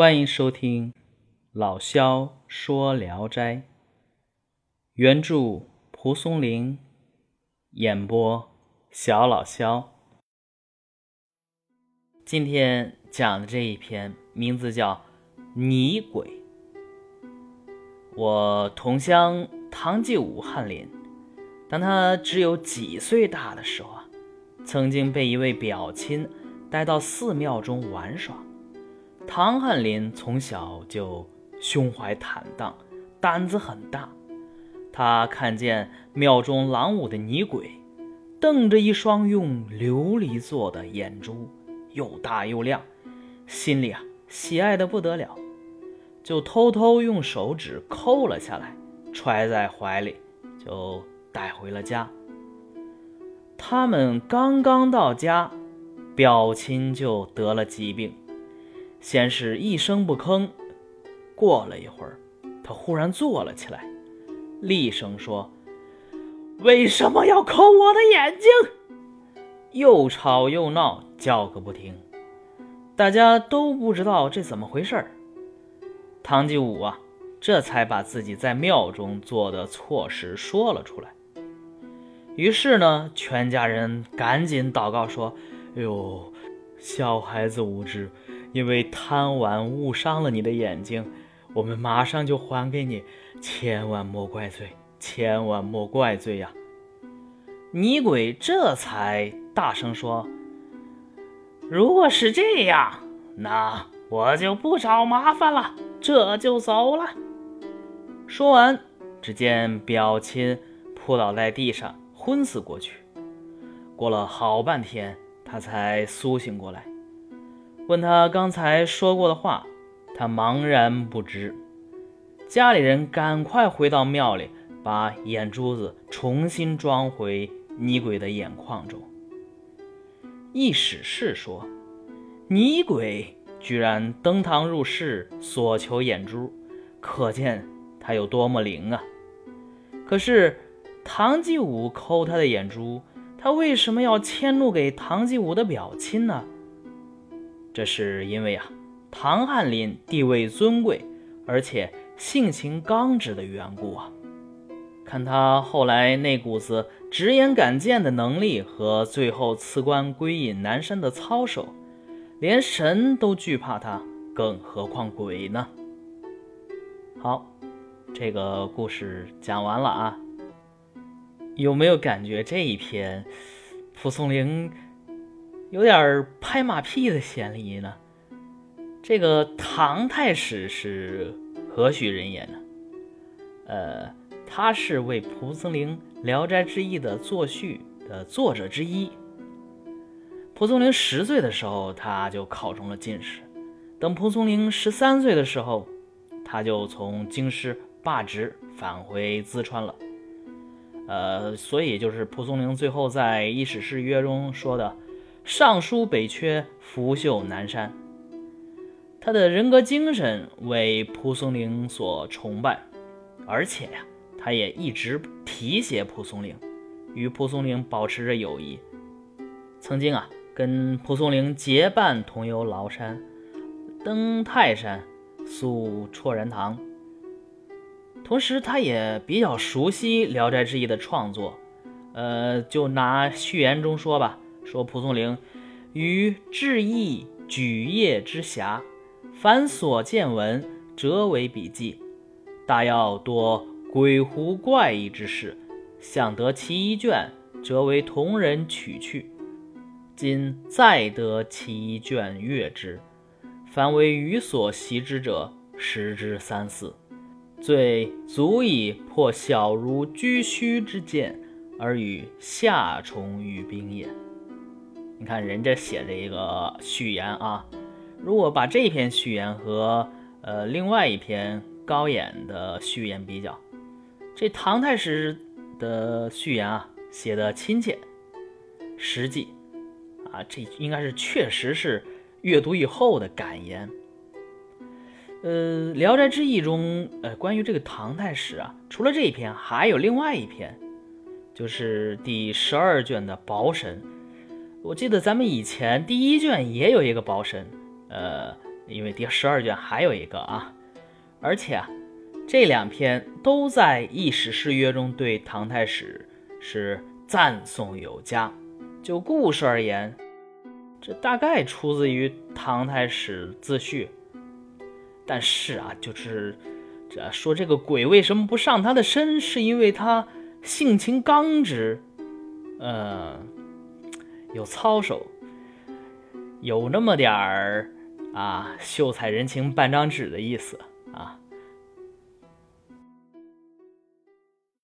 欢迎收听老萧说《聊斋》，原著蒲松龄，演播小老萧。今天讲的这一篇名字叫《泥鬼》。我同乡唐继武翰林，当他只有几岁大的时候啊，曾经被一位表亲带到寺庙中玩耍。唐翰林从小就胸怀坦荡，胆子很大。他看见庙中廊舞的泥鬼，瞪着一双用琉璃做的眼珠，又大又亮，心里啊喜爱的不得了，就偷偷用手指抠了下来，揣在怀里，就带回了家。他们刚刚到家，表亲就得了疾病。先是一声不吭，过了一会儿，他忽然坐了起来，厉声说：“为什么要抠我的眼睛？”又吵又闹，叫个不停。大家都不知道这怎么回事儿。唐继武啊，这才把自己在庙中做的错事说了出来。于是呢，全家人赶紧祷告说：“哎呦，小孩子无知。”因为贪玩误伤了你的眼睛，我们马上就还给你，千万莫怪罪，千万莫怪罪呀！女鬼这才大声说：“如果是这样，那我就不找麻烦了，这就走了。”说完，只见表亲扑倒在地上，昏死过去。过了好半天，他才苏醒过来。问他刚才说过的话，他茫然不知。家里人赶快回到庙里，把眼珠子重新装回泥鬼的眼眶中。一史事说，泥鬼居然登堂入室索求眼珠，可见他有多么灵啊！可是唐继武抠他的眼珠，他为什么要迁怒给唐继武的表亲呢？这是因为啊，唐翰林地位尊贵，而且性情刚直的缘故啊。看他后来那股子直言敢谏的能力和最后辞官归隐南山的操守，连神都惧怕他，更何况鬼呢？好，这个故事讲完了啊。有没有感觉这一篇蒲松龄？有点拍马屁的嫌疑呢。这个唐太史是何许人也呢？呃，他是为蒲松龄《聊斋志异》的作序的作者之一。蒲松龄十岁的时候，他就考中了进士。等蒲松龄十三岁的时候，他就从京师罢职，返回淄川了。呃，所以就是蒲松龄最后在《一史事约》中说的。上书北阙，拂袖南山。他的人格精神为蒲松龄所崇拜，而且呀，他也一直提携蒲松龄，与蒲松龄保持着友谊。曾经啊，跟蒲松龄结伴同游崂山，登泰山，宿绰然堂。同时，他也比较熟悉《聊斋志异》的创作。呃，就拿序言中说吧。说蒲松龄于志异举业之暇，凡所见闻，折为笔记。大要多鬼狐怪异之事，想得其一卷，折为同人取去。今再得其一卷阅之，凡为余所习之者，十之三四，最足以破小如居虚之见，而与夏虫语冰也。你看人家写这一个序言啊，如果把这篇序言和呃另外一篇高演的序言比较，这唐太史的序言啊写的亲切、实际啊，这应该是确实是阅读以后的感言。呃，《聊斋志异》中呃关于这个唐太史啊，除了这一篇，还有另外一篇，就是第十二卷的《薄神》。我记得咱们以前第一卷也有一个宝神，呃，因为第十二卷还有一个啊，而且啊，这两篇都在《异史誓约》中对唐太史是赞颂有加。就故事而言，这大概出自于唐太史自序。但是啊，就是这说这个鬼为什么不上他的身，是因为他性情刚直，呃，有操守，有那么点儿啊，秀才人情半张纸的意思啊。